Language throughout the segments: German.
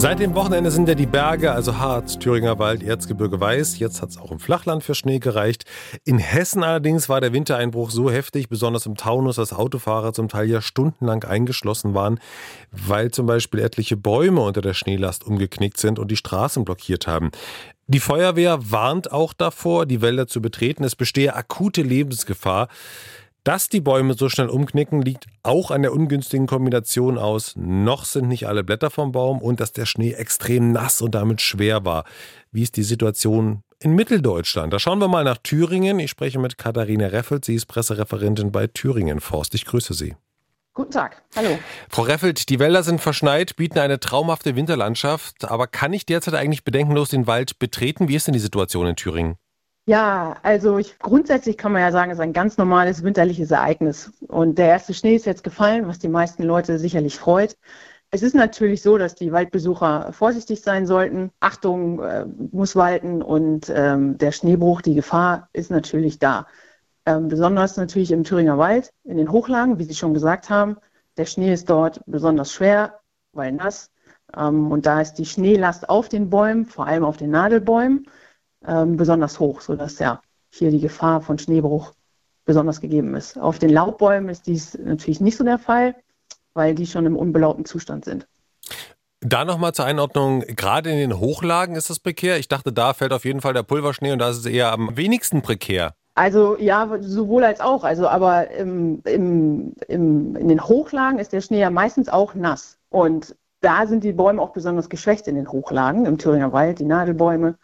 Seit dem Wochenende sind ja die Berge, also Harz, Thüringer Wald, Erzgebirge weiß. Jetzt hat es auch im Flachland für Schnee gereicht. In Hessen allerdings war der Wintereinbruch so heftig, besonders im Taunus, dass Autofahrer zum Teil ja stundenlang eingeschlossen waren, weil zum Beispiel etliche Bäume unter der Schneelast umgeknickt sind und die Straßen blockiert haben. Die Feuerwehr warnt auch davor, die Wälder zu betreten. Es bestehe akute Lebensgefahr. Dass die Bäume so schnell umknicken, liegt auch an der ungünstigen Kombination aus, noch sind nicht alle Blätter vom Baum und dass der Schnee extrem nass und damit schwer war. Wie ist die Situation in Mitteldeutschland? Da schauen wir mal nach Thüringen. Ich spreche mit Katharina Reffelt. Sie ist Pressereferentin bei Thüringen Forst. Ich grüße Sie. Guten Tag, hallo. Frau Reffelt, die Wälder sind verschneit, bieten eine traumhafte Winterlandschaft. Aber kann ich derzeit eigentlich bedenkenlos den Wald betreten? Wie ist denn die Situation in Thüringen? Ja, also ich, grundsätzlich kann man ja sagen, es ist ein ganz normales winterliches Ereignis. Und der erste Schnee ist jetzt gefallen, was die meisten Leute sicherlich freut. Es ist natürlich so, dass die Waldbesucher vorsichtig sein sollten. Achtung äh, muss walten und ähm, der Schneebruch, die Gefahr ist natürlich da. Ähm, besonders natürlich im Thüringer Wald, in den Hochlagen, wie Sie schon gesagt haben. Der Schnee ist dort besonders schwer, weil nass. Ähm, und da ist die Schneelast auf den Bäumen, vor allem auf den Nadelbäumen, ähm, besonders hoch, sodass ja hier die Gefahr von Schneebruch besonders gegeben ist. Auf den Laubbäumen ist dies natürlich nicht so der Fall, weil die schon im unbelaubten Zustand sind. Da nochmal zur Einordnung, gerade in den Hochlagen ist das prekär. Ich dachte, da fällt auf jeden Fall der Pulverschnee und da ist es eher am wenigsten prekär. Also ja, sowohl als auch. Also aber im, im, im, in den Hochlagen ist der Schnee ja meistens auch nass. Und da sind die Bäume auch besonders geschwächt in den Hochlagen, im Thüringer Wald, die Nadelbäume.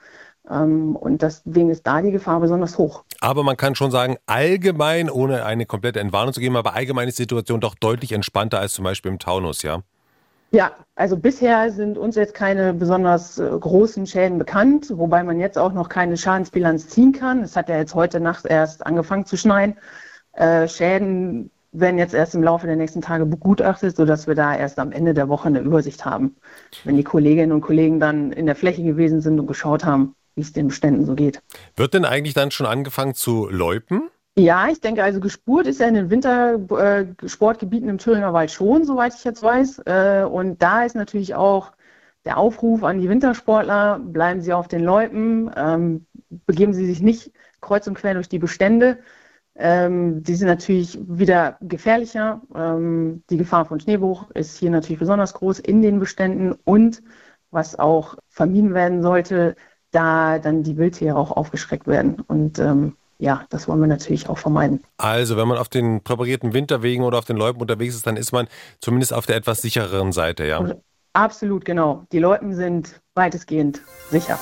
Ähm, und deswegen ist da die Gefahr besonders hoch. Aber man kann schon sagen, allgemein, ohne eine komplette Entwarnung zu geben, aber allgemein ist die Situation doch deutlich entspannter als zum Beispiel im Taunus, ja? Ja, also bisher sind uns jetzt keine besonders äh, großen Schäden bekannt, wobei man jetzt auch noch keine Schadensbilanz ziehen kann. Es hat ja jetzt heute Nacht erst angefangen zu schneien. Äh, Schäden werden jetzt erst im Laufe der nächsten Tage begutachtet, sodass wir da erst am Ende der Woche eine Übersicht haben, wenn die Kolleginnen und Kollegen dann in der Fläche gewesen sind und geschaut haben, wie es den Beständen so geht. Wird denn eigentlich dann schon angefangen zu läupen? Ja, ich denke, also gespurt ist ja in den Wintersportgebieten im Thüringer Wald schon, soweit ich jetzt weiß. Äh, und da ist natürlich auch der Aufruf an die Wintersportler, bleiben Sie auf den Loipen, ähm, begeben Sie sich nicht kreuz und quer durch die Bestände. Ähm, die sind natürlich wieder gefährlicher. Ähm, die Gefahr von Schneebruch ist hier natürlich besonders groß in den Beständen und was auch vermieden werden sollte, da dann die Wildtiere auch aufgeschreckt werden. Und ähm, ja, das wollen wir natürlich auch vermeiden. Also, wenn man auf den präparierten Winterwegen oder auf den Loipen unterwegs ist, dann ist man zumindest auf der etwas sichereren Seite, ja? Absolut, genau. Die Loipen sind weitestgehend sicher.